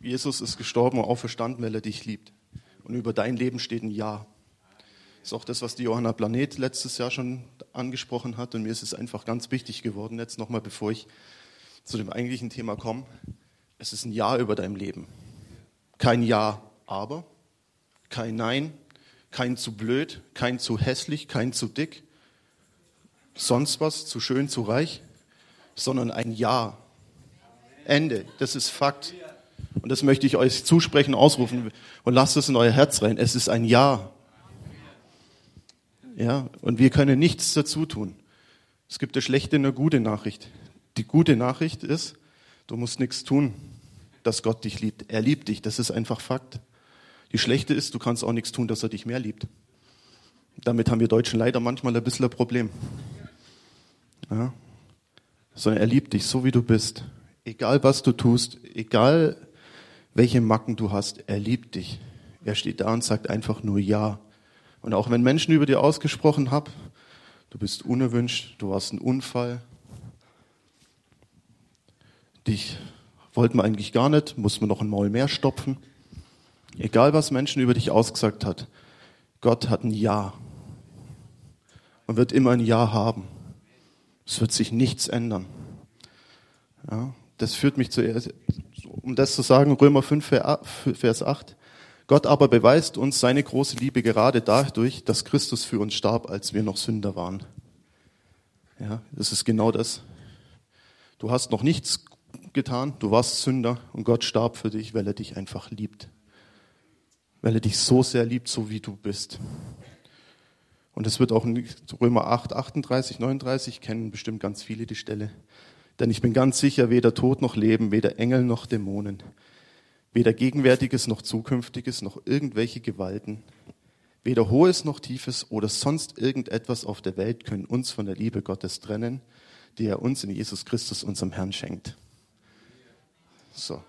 Jesus ist gestorben und auferstanden, weil er dich liebt. Und über dein Leben steht ein Ja. Das ist auch das, was die Johanna Planet letztes Jahr schon angesprochen hat. Und mir ist es einfach ganz wichtig geworden, jetzt nochmal, bevor ich zu dem eigentlichen Thema komme. Es ist ein Ja über dein Leben. Kein Ja, aber, kein Nein, kein zu blöd, kein zu hässlich, kein zu dick, sonst was, zu schön, zu reich, sondern ein Ja. Ende. Das ist Fakt. Und das möchte ich euch zusprechen, ausrufen und lasst es in euer Herz rein. Es ist ein Ja. Ja, und wir können nichts dazu tun. Es gibt eine schlechte und eine gute Nachricht. Die gute Nachricht ist, du musst nichts tun, dass Gott dich liebt. Er liebt dich, das ist einfach Fakt. Die schlechte ist, du kannst auch nichts tun, dass er dich mehr liebt. Damit haben wir Deutschen leider manchmal ein bisschen ein Problem. Ja? Sondern er liebt dich so, wie du bist. Egal was du tust, egal welche Macken du hast, er liebt dich. Er steht da und sagt einfach nur Ja. Und auch wenn Menschen über dir ausgesprochen haben, du bist unerwünscht, du warst ein Unfall, dich wollten wir eigentlich gar nicht, muss man noch ein Maul mehr stopfen. Egal was Menschen über dich ausgesagt hat, Gott hat ein Ja und wird immer ein Ja haben. Es wird sich nichts ändern. Ja, das führt mich zuerst, um das zu sagen, Römer 5, Vers 8. Gott aber beweist uns seine große Liebe gerade dadurch, dass Christus für uns starb, als wir noch Sünder waren. Ja, das ist genau das. Du hast noch nichts getan, du warst Sünder und Gott starb für dich, weil er dich einfach liebt. Weil er dich so sehr liebt, so wie du bist. Und es wird auch in Römer 8, 38, 39 kennen bestimmt ganz viele die Stelle. Denn ich bin ganz sicher, weder Tod noch Leben, weder Engel noch Dämonen, weder Gegenwärtiges noch Zukünftiges noch irgendwelche Gewalten, weder Hohes noch Tiefes oder sonst irgendetwas auf der Welt können uns von der Liebe Gottes trennen, die er uns in Jesus Christus, unserem Herrn, schenkt. So.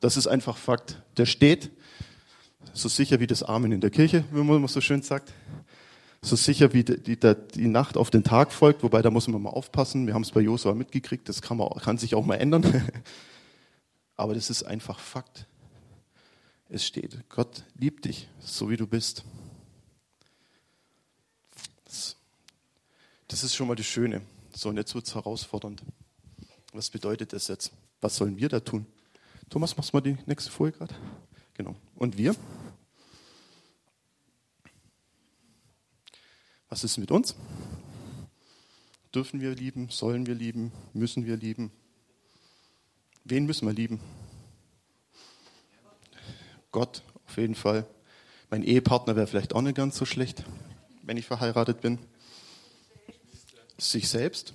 Das ist einfach Fakt. Der steht, so sicher wie das Amen in der Kirche, wie man so schön sagt. So sicher wie die, die, die Nacht auf den Tag folgt, wobei da muss man mal aufpassen. Wir haben es bei Josua mitgekriegt, das kann, man, kann sich auch mal ändern. Aber das ist einfach Fakt. Es steht, Gott liebt dich, so wie du bist. Das ist schon mal das Schöne. So, und jetzt wird es herausfordernd. Was bedeutet das jetzt? Was sollen wir da tun? Thomas, machst du mal die nächste Folie gerade? Genau. Und wir? Was ist mit uns? Dürfen wir lieben? Sollen wir lieben? Müssen wir lieben? Wen müssen wir lieben? Gott, auf jeden Fall. Mein Ehepartner wäre vielleicht auch nicht ganz so schlecht, wenn ich verheiratet bin. Sich selbst.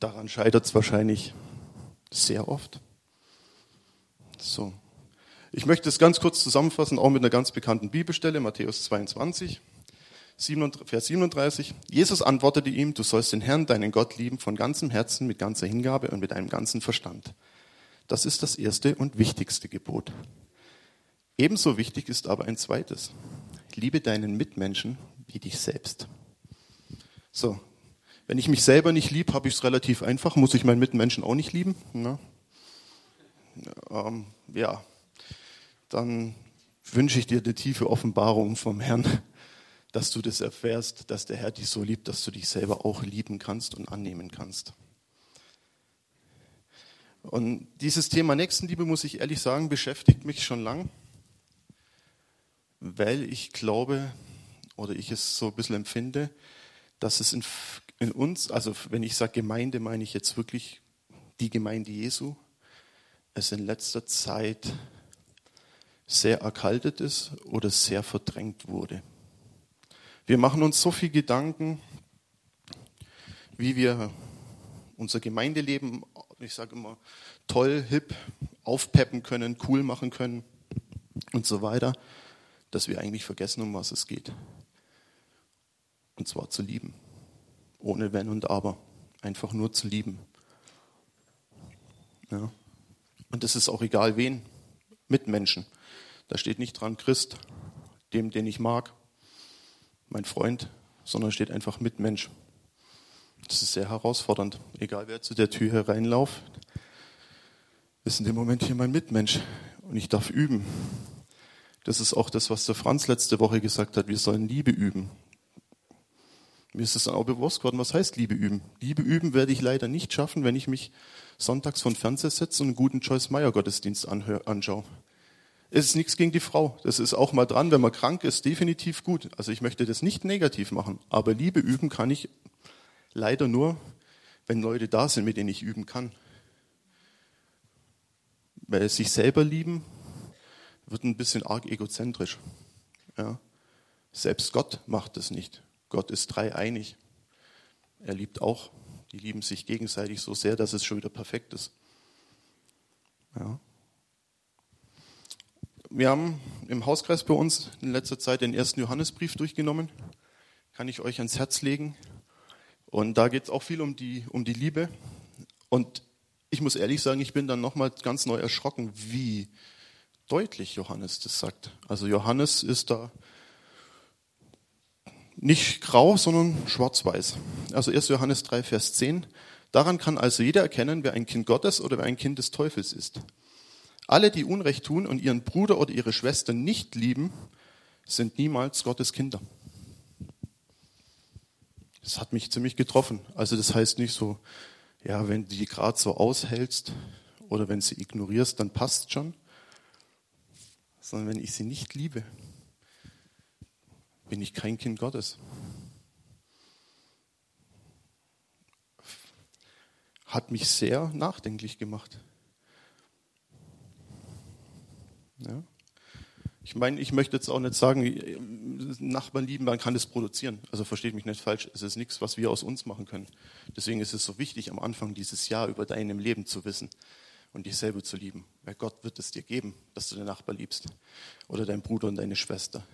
Daran scheitert es wahrscheinlich sehr oft. So. Ich möchte es ganz kurz zusammenfassen, auch mit einer ganz bekannten Bibelstelle, Matthäus 22, Vers 37. Jesus antwortete ihm, du sollst den Herrn, deinen Gott lieben, von ganzem Herzen, mit ganzer Hingabe und mit deinem ganzen Verstand. Das ist das erste und wichtigste Gebot. Ebenso wichtig ist aber ein zweites. Liebe deinen Mitmenschen wie dich selbst. So, wenn ich mich selber nicht liebe, habe ich es relativ einfach, muss ich meinen Mitmenschen auch nicht lieben. Ne? Ähm, ja, dann wünsche ich dir eine tiefe Offenbarung vom Herrn, dass du das erfährst, dass der Herr dich so liebt, dass du dich selber auch lieben kannst und annehmen kannst. Und dieses Thema Nächstenliebe, muss ich ehrlich sagen, beschäftigt mich schon lang, weil ich glaube oder ich es so ein bisschen empfinde, dass es in, in uns, also wenn ich sage Gemeinde, meine ich jetzt wirklich die Gemeinde Jesu, es in letzter Zeit sehr erkaltet ist oder sehr verdrängt wurde. Wir machen uns so viel Gedanken, wie wir unser Gemeindeleben, ich sage immer, toll, hip, aufpeppen können, cool machen können und so weiter, dass wir eigentlich vergessen, um was es geht. Und zwar zu lieben. Ohne Wenn und Aber. Einfach nur zu lieben. Ja. Und es ist auch egal wen. Mitmenschen. Da steht nicht dran Christ, dem, den ich mag, mein Freund, sondern steht einfach Mitmensch. Das ist sehr herausfordernd. Egal wer zu der Tür hereinläuft, ist in dem Moment hier mein Mitmensch und ich darf üben. Das ist auch das, was der Franz letzte Woche gesagt hat. Wir sollen Liebe üben. Mir ist es dann auch bewusst geworden, was heißt Liebe üben. Liebe üben werde ich leider nicht schaffen, wenn ich mich sonntags von Fernseher setze und einen guten Joyce Meyer Gottesdienst anschaue. Es ist nichts gegen die Frau. Das ist auch mal dran, wenn man krank ist, definitiv gut. Also ich möchte das nicht negativ machen. Aber Liebe üben kann ich leider nur, wenn Leute da sind, mit denen ich üben kann. Weil sich selber lieben wird ein bisschen arg egozentrisch. Ja. Selbst Gott macht das nicht. Gott ist dreieinig. Er liebt auch. Die lieben sich gegenseitig so sehr, dass es schon wieder perfekt ist. Ja. Wir haben im Hauskreis bei uns in letzter Zeit den ersten Johannesbrief durchgenommen. Kann ich euch ans Herz legen. Und da geht es auch viel um die, um die Liebe. Und ich muss ehrlich sagen, ich bin dann nochmal ganz neu erschrocken, wie deutlich Johannes das sagt. Also Johannes ist da nicht grau, sondern schwarz-weiß. Also 1. Johannes 3, Vers 10. Daran kann also jeder erkennen, wer ein Kind Gottes oder wer ein Kind des Teufels ist. Alle, die Unrecht tun und ihren Bruder oder ihre Schwester nicht lieben, sind niemals Gottes Kinder. Das hat mich ziemlich getroffen. Also das heißt nicht so, ja, wenn du die gerade so aushältst oder wenn sie ignorierst, dann passt schon, sondern wenn ich sie nicht liebe, bin ich kein Kind Gottes. Hat mich sehr nachdenklich gemacht. Ja. Ich meine, ich möchte jetzt auch nicht sagen, Nachbarn lieben, man kann es produzieren. Also versteht mich nicht falsch, es ist nichts, was wir aus uns machen können. Deswegen ist es so wichtig, am Anfang dieses Jahr über deinem Leben zu wissen und dich selber zu lieben. Weil Gott wird es dir geben, dass du den Nachbar liebst oder deinen Bruder und deine Schwester.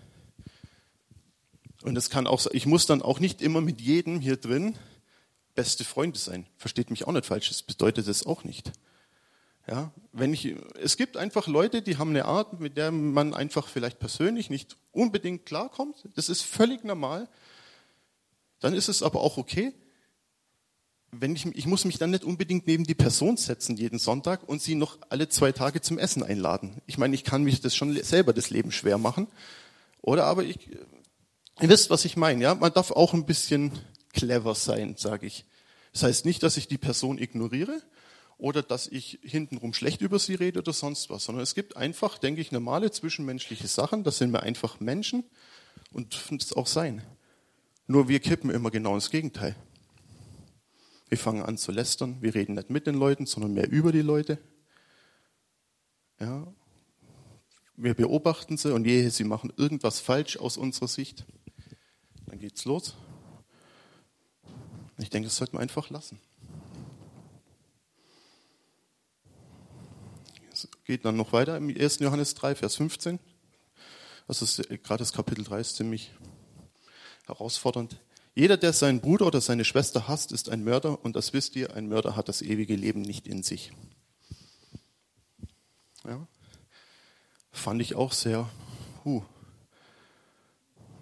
Und es kann auch, ich muss dann auch nicht immer mit jedem hier drin beste Freunde sein. Versteht mich auch nicht falsch, das bedeutet es auch nicht. Ja, wenn ich, es gibt einfach Leute, die haben eine Art, mit der man einfach vielleicht persönlich nicht unbedingt klarkommt. Das ist völlig normal. Dann ist es aber auch okay. Wenn ich, ich muss mich dann nicht unbedingt neben die Person setzen jeden Sonntag und sie noch alle zwei Tage zum Essen einladen. Ich meine, ich kann mich das schon selber das Leben schwer machen. Oder aber ich, Ihr wisst, was ich meine, ja? Man darf auch ein bisschen clever sein, sage ich. Das heißt nicht, dass ich die Person ignoriere oder dass ich hintenrum schlecht über sie rede oder sonst was, sondern es gibt einfach, denke ich, normale zwischenmenschliche Sachen. Das sind wir einfach Menschen und dürfen es auch sein. Nur wir kippen immer genau ins Gegenteil. Wir fangen an zu lästern. Wir reden nicht mit den Leuten, sondern mehr über die Leute. Ja. Wir beobachten sie und jehe sie machen irgendwas falsch aus unserer Sicht, dann geht's los. Ich denke, das sollte man einfach lassen. Geht dann noch weiter im 1. Johannes 3, Vers 15. Das ist gerade das Kapitel 3 ist ziemlich herausfordernd. Jeder, der seinen Bruder oder seine Schwester hasst, ist ein Mörder und das wisst ihr, ein Mörder hat das ewige Leben nicht in sich. Ja, fand ich auch sehr, huh,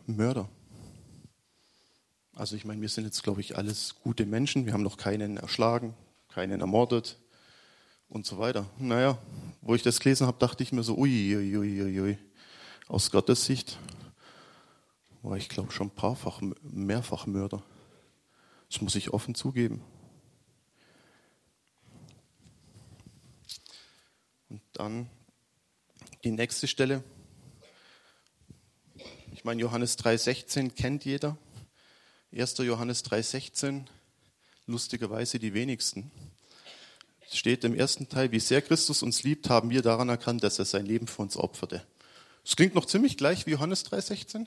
Mörder. Also ich meine, wir sind jetzt, glaube ich, alles gute Menschen. Wir haben noch keinen erschlagen, keinen ermordet und so weiter. Naja, wo ich das gelesen habe, dachte ich mir so, ui, ui, ui, ui. Aus Gottes Sicht war ich, glaube schon ein paarfach, mehrfach Mörder. Das muss ich offen zugeben. Und dann die nächste Stelle. Ich meine, Johannes 3,16 kennt jeder. 1. Johannes 3,16, lustigerweise die wenigsten. Steht im ersten Teil, wie sehr Christus uns liebt, haben wir daran erkannt, dass er sein Leben für uns opferte. Das klingt noch ziemlich gleich wie Johannes 3,16.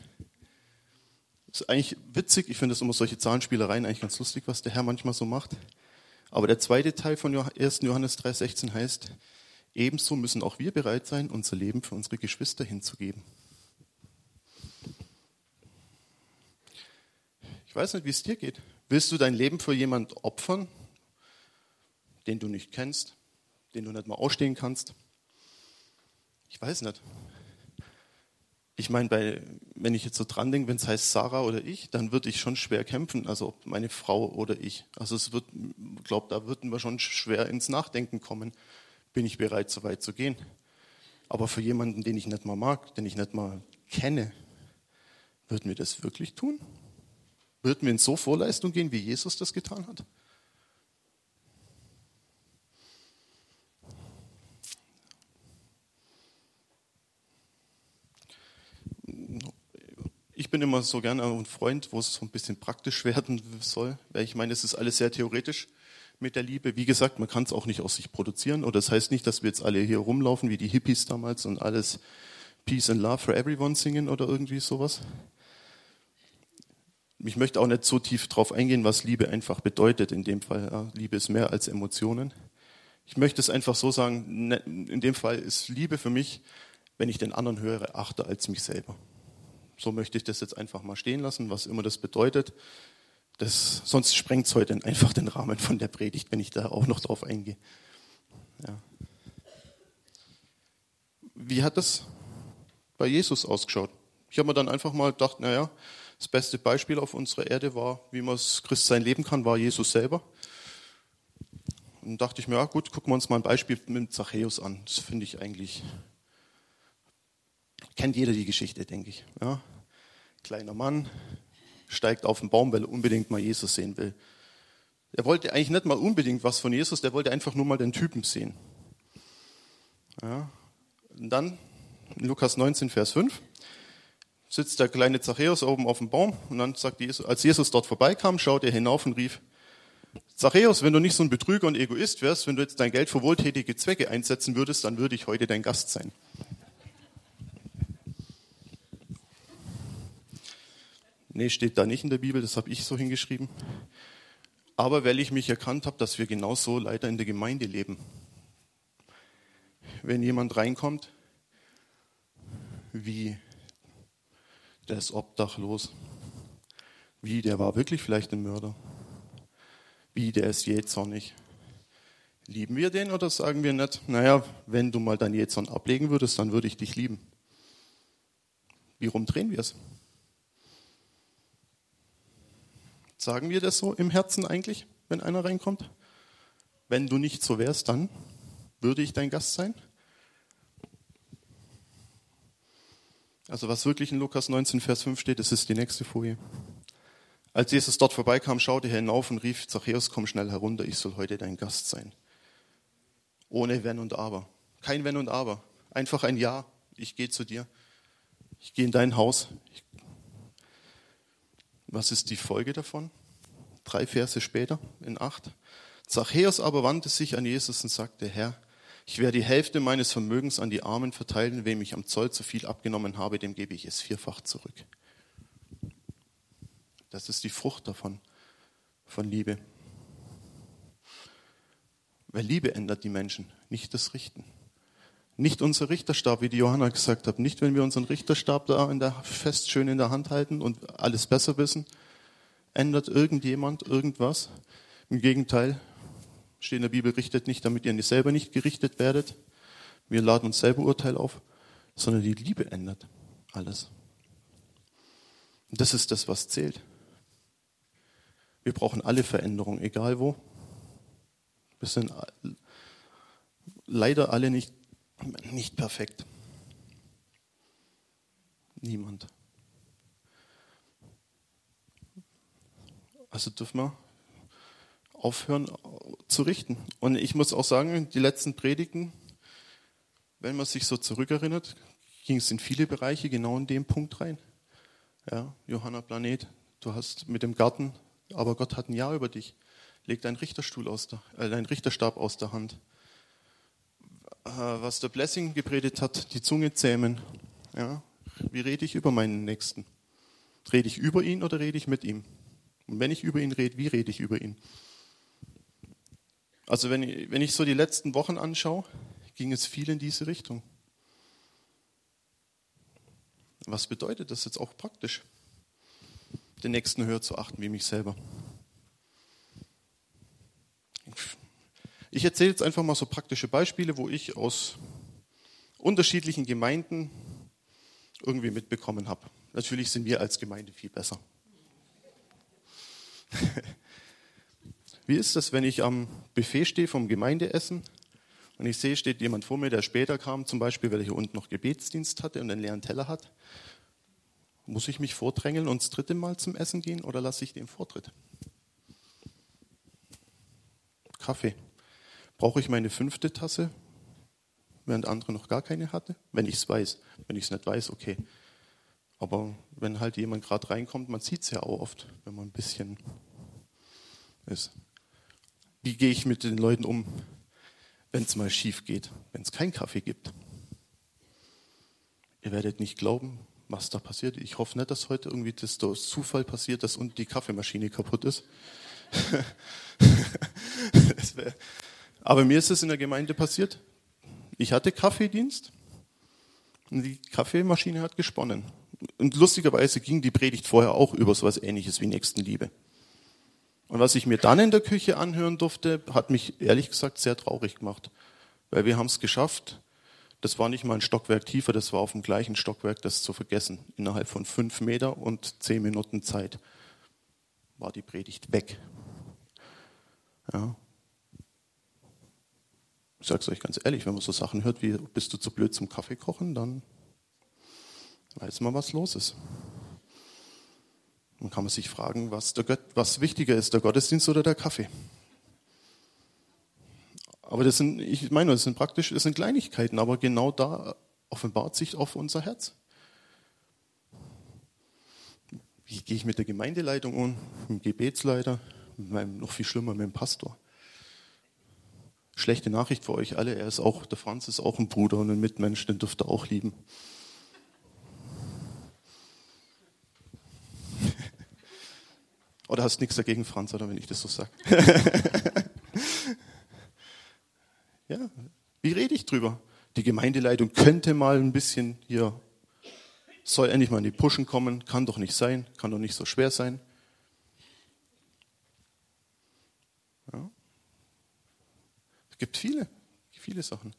Das ist eigentlich witzig, ich finde das immer solche Zahlenspielereien eigentlich ganz lustig, was der Herr manchmal so macht. Aber der zweite Teil von 1. Johannes 3,16 heißt, ebenso müssen auch wir bereit sein, unser Leben für unsere Geschwister hinzugeben. Ich weiß nicht, wie es dir geht. Willst du dein Leben für jemanden opfern, den du nicht kennst, den du nicht mal ausstehen kannst? Ich weiß nicht. Ich meine, wenn ich jetzt so dran denke, wenn es heißt Sarah oder ich, dann würde ich schon schwer kämpfen, also ob meine Frau oder ich. Also es wird, glaube, da würden wir schon schwer ins Nachdenken kommen. bin ich bereit, so weit zu gehen. Aber für jemanden, den ich nicht mal mag, den ich nicht mal kenne, würden wir das wirklich tun? Würden wir in so Vorleistung gehen, wie Jesus das getan hat? Ich bin immer so gerne ein Freund, wo es so ein bisschen praktisch werden soll, weil ich meine, es ist alles sehr theoretisch mit der Liebe. Wie gesagt, man kann es auch nicht aus sich produzieren. Oder das heißt nicht, dass wir jetzt alle hier rumlaufen wie die Hippies damals und alles Peace and Love for Everyone singen oder irgendwie sowas. Ich möchte auch nicht so tief drauf eingehen, was Liebe einfach bedeutet in dem Fall. Ja, Liebe ist mehr als Emotionen. Ich möchte es einfach so sagen, ne, in dem Fall ist Liebe für mich, wenn ich den anderen höre, achte als mich selber. So möchte ich das jetzt einfach mal stehen lassen, was immer das bedeutet. Das, sonst sprengt es heute einfach den Rahmen von der Predigt, wenn ich da auch noch drauf eingehe. Ja. Wie hat das bei Jesus ausgeschaut? Ich habe mir dann einfach mal gedacht, naja, das beste Beispiel auf unserer Erde war, wie man das Christsein leben kann, war Jesus selber. Und dachte ich mir, ja gut, gucken wir uns mal ein Beispiel mit Zachäus an. Das finde ich eigentlich Kennt jeder die Geschichte, denke ich. Ja? Kleiner Mann steigt auf den Baum, weil er unbedingt mal Jesus sehen will. Er wollte eigentlich nicht mal unbedingt was von Jesus, der wollte einfach nur mal den Typen sehen. Ja? Und dann, in Lukas 19, Vers 5, sitzt der kleine Zachäus oben auf dem Baum und dann sagt Jesus, als Jesus dort vorbeikam, schaut er hinauf und rief, Zachäus, wenn du nicht so ein Betrüger und Egoist wärst, wenn du jetzt dein Geld für wohltätige Zwecke einsetzen würdest, dann würde ich heute dein Gast sein. Nee, steht da nicht in der Bibel, das habe ich so hingeschrieben. Aber weil ich mich erkannt habe, dass wir genauso leider in der Gemeinde leben. Wenn jemand reinkommt, wie der ist obdachlos, wie der war wirklich vielleicht ein Mörder, wie der ist jähzornig. Lieben wir den oder sagen wir nicht, naja, wenn du mal dein Jähzorn ablegen würdest, dann würde ich dich lieben. Wie rumdrehen wir es? Sagen wir das so im Herzen eigentlich, wenn einer reinkommt? Wenn du nicht so wärst, dann würde ich dein Gast sein? Also was wirklich in Lukas 19, Vers 5 steht, das ist die nächste Folie. Als Jesus dort vorbeikam, schaute er hinauf und rief, Zachäus, komm schnell herunter, ich soll heute dein Gast sein. Ohne Wenn und Aber. Kein Wenn und Aber. Einfach ein Ja, ich gehe zu dir. Ich gehe in dein Haus. Ich was ist die Folge davon? Drei Verse später, in acht. Zachäus aber wandte sich an Jesus und sagte, Herr, ich werde die Hälfte meines Vermögens an die Armen verteilen, wem ich am Zoll zu viel abgenommen habe, dem gebe ich es vierfach zurück. Das ist die Frucht davon, von Liebe. Weil Liebe ändert die Menschen, nicht das Richten. Nicht unser Richterstab, wie die Johanna gesagt hat. Nicht, wenn wir unseren Richterstab da in der, fest schön in der Hand halten und alles besser wissen, ändert irgendjemand irgendwas. Im Gegenteil, steht in der Bibel, richtet nicht, damit ihr selber nicht gerichtet werdet. Wir laden uns selber Urteil auf, sondern die Liebe ändert alles. Und das ist das, was zählt. Wir brauchen alle Veränderungen, egal wo. Wir sind leider alle nicht nicht perfekt. Niemand. Also dürfen wir aufhören zu richten. Und ich muss auch sagen, die letzten Predigten, wenn man sich so zurückerinnert, ging es in viele Bereiche genau in dem Punkt rein. Ja, Johanna Planet, du hast mit dem Garten, aber Gott hat ein Ja über dich. Leg deinen Richterstuhl aus der, äh, deinen Richterstab aus der Hand. Äh, was der Blessing gepredigt hat, die Zunge zähmen. Ja, wie rede ich über meinen Nächsten? Rede ich über ihn oder rede ich mit ihm? Und wenn ich über ihn rede, wie rede ich über ihn? Also wenn wenn ich so die letzten Wochen anschaue, ging es viel in diese Richtung. Was bedeutet das jetzt auch praktisch? Den Nächsten höher zu achten wie mich selber. Ich erzähle jetzt einfach mal so praktische Beispiele, wo ich aus unterschiedlichen Gemeinden irgendwie mitbekommen habe. Natürlich sind wir als Gemeinde viel besser. Wie ist das, wenn ich am Buffet stehe vom Gemeindeessen und ich sehe, steht jemand vor mir, der später kam, zum Beispiel, weil er hier unten noch Gebetsdienst hatte und einen leeren Teller hat, muss ich mich vordrängeln und das dritte Mal zum Essen gehen oder lasse ich den Vortritt? Kaffee. Brauche ich meine fünfte Tasse, während andere noch gar keine hatte? Wenn ich es weiß. Wenn ich es nicht weiß, okay. Aber wenn halt jemand gerade reinkommt, man sieht es ja auch oft, wenn man ein bisschen ist. Wie gehe ich mit den Leuten um, wenn es mal schief geht, wenn es keinen Kaffee gibt? Ihr werdet nicht glauben, was da passiert. Ich hoffe nicht, dass heute irgendwie das durch Zufall passiert, dass unten die Kaffeemaschine kaputt ist. Aber mir ist es in der Gemeinde passiert. Ich hatte Kaffeedienst und die Kaffeemaschine hat gesponnen. Und lustigerweise ging die Predigt vorher auch über so etwas ähnliches wie Nächstenliebe. Und was ich mir dann in der Küche anhören durfte, hat mich ehrlich gesagt sehr traurig gemacht. Weil wir haben es geschafft, das war nicht mal ein Stockwerk tiefer, das war auf dem gleichen Stockwerk, das zu vergessen. Innerhalb von fünf Meter und zehn Minuten Zeit war die Predigt weg. Ja. Ich sage es euch ganz ehrlich, wenn man so Sachen hört wie, bist du zu blöd zum Kaffee kochen, dann weiß man, was los ist. Dann kann man sich fragen, was, Gott, was wichtiger ist, der Gottesdienst oder der Kaffee. Aber das sind, ich meine, das sind praktisch, das sind Kleinigkeiten, aber genau da offenbart sich auf unser Herz. Wie gehe ich mit der Gemeindeleitung um, mit dem Gebetsleiter, mit meinem, noch viel schlimmer mit dem Pastor? Schlechte Nachricht für euch alle, er ist auch, der Franz ist auch ein Bruder und ein Mitmensch, den dürft ihr auch lieben. Oder hast nichts dagegen, Franz, oder wenn ich das so sage? ja, wie rede ich drüber? Die Gemeindeleitung könnte mal ein bisschen hier, soll endlich mal in die Puschen kommen, kann doch nicht sein, kann doch nicht so schwer sein. Ja. Es gibt viele, viele Sachen.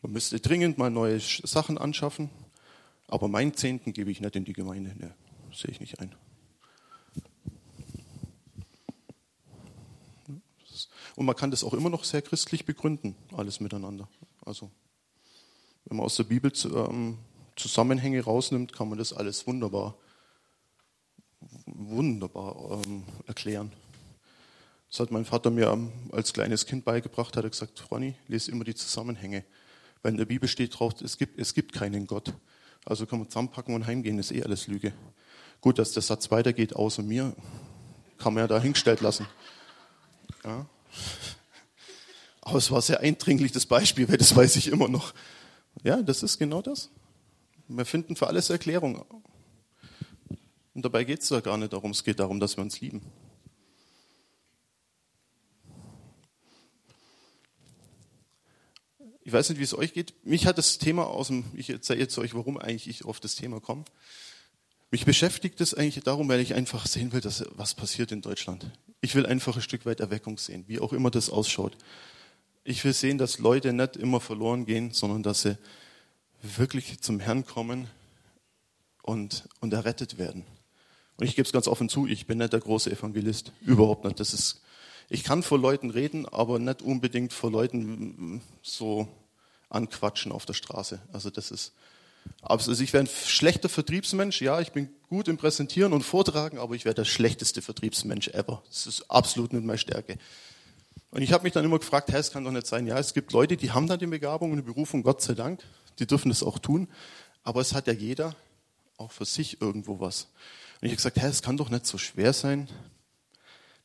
Man müsste dringend mal neue Sachen anschaffen, aber meinen Zehnten gebe ich nicht in die Gemeinde. Ne, sehe ich nicht ein. Und man kann das auch immer noch sehr christlich begründen, alles miteinander. Also, wenn man aus der Bibel ähm, Zusammenhänge rausnimmt, kann man das alles wunderbar, wunderbar ähm, erklären. Das hat mein Vater mir ähm, als kleines Kind beigebracht, hat er gesagt, Ronny, lese immer die Zusammenhänge. Weil in der Bibel steht drauf, es gibt, es gibt keinen Gott. Also kann man zusammenpacken und heimgehen, ist eh alles Lüge. Gut, dass der Satz weitergeht, außer mir, kann man ja da hingestellt lassen. Ja. Aber es war sehr eindringlich, das Beispiel, weil das weiß ich immer noch. Ja, das ist genau das. Wir finden für alles Erklärung. Und dabei geht es da gar nicht darum, es geht darum, dass wir uns lieben. Ich weiß nicht, wie es euch geht. Mich hat das Thema aus dem, ich erzähle jetzt euch, warum eigentlich ich auf das Thema komme. Mich beschäftigt es eigentlich darum, weil ich einfach sehen will, dass was passiert in Deutschland. Ich will einfach ein Stück weit Erweckung sehen, wie auch immer das ausschaut. Ich will sehen, dass Leute nicht immer verloren gehen, sondern dass sie wirklich zum Herrn kommen und, und errettet werden. Und ich gebe es ganz offen zu, ich bin nicht der große Evangelist. Überhaupt nicht. Das ist, ich kann vor Leuten reden, aber nicht unbedingt vor Leuten so anquatschen auf der Straße. Also das ist, also ich wäre ein schlechter Vertriebsmensch. Ja, ich bin gut im Präsentieren und Vortragen, aber ich wäre der schlechteste Vertriebsmensch ever. Das ist absolut nicht meine Stärke. Und ich habe mich dann immer gefragt, hey, es kann doch nicht sein. Ja, es gibt Leute, die haben da die Begabung und die Berufung, Gott sei Dank. Die dürfen das auch tun. Aber es hat ja jeder auch für sich irgendwo was. Und ich habe gesagt, hey, es kann doch nicht so schwer sein,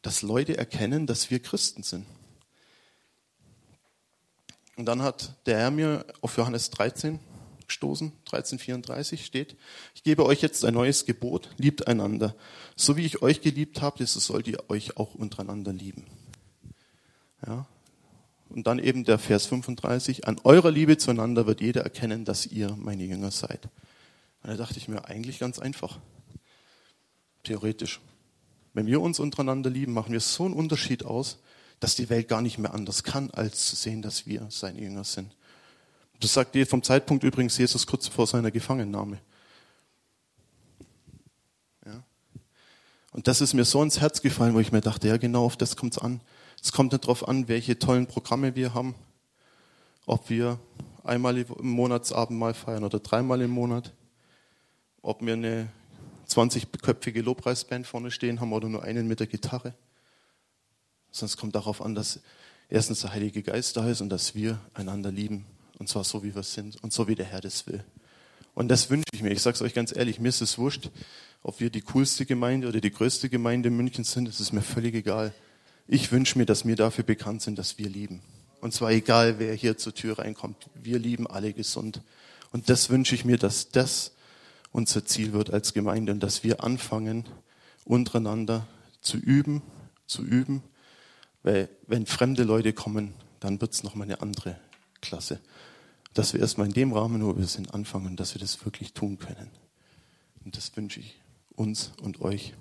dass Leute erkennen, dass wir Christen sind. Und dann hat der Herr mir auf Johannes 13 gestoßen, 1334 steht, ich gebe euch jetzt ein neues Gebot, liebt einander. So wie ich euch geliebt habe, so sollt ihr euch auch untereinander lieben. Ja. Und dann eben der Vers 35, an eurer Liebe zueinander wird jeder erkennen, dass ihr meine Jünger seid. Und da dachte ich mir, eigentlich ganz einfach. Theoretisch. Wenn wir uns untereinander lieben, machen wir so einen Unterschied aus, dass die Welt gar nicht mehr anders kann, als zu sehen, dass wir seine Jünger sind. Das sagt vom Zeitpunkt übrigens Jesus kurz vor seiner Gefangennahme. Ja. Und das ist mir so ins Herz gefallen, wo ich mir dachte, ja genau, auf das kommt es an. Es kommt nicht darauf an, welche tollen Programme wir haben ob wir einmal im Monatsabend mal feiern oder dreimal im Monat, ob wir eine 20-köpfige Lobpreisband vorne stehen haben oder nur einen mit der Gitarre. Sonst kommt darauf an, dass erstens der Heilige Geist da ist und dass wir einander lieben. Und zwar so, wie wir sind und so, wie der Herr das will. Und das wünsche ich mir. Ich sage es euch ganz ehrlich, mir ist es wurscht, ob wir die coolste Gemeinde oder die größte Gemeinde in München sind. Das ist mir völlig egal. Ich wünsche mir, dass wir dafür bekannt sind, dass wir lieben. Und zwar egal, wer hier zur Tür reinkommt. Wir lieben alle gesund. Und das wünsche ich mir, dass das unser Ziel wird als Gemeinde und dass wir anfangen, untereinander zu üben, zu üben. Weil wenn fremde Leute kommen, dann wird es nochmal eine andere Klasse. Dass wir erstmal in dem Rahmen, wo wir sind, anfangen, dass wir das wirklich tun können. Und das wünsche ich uns und euch.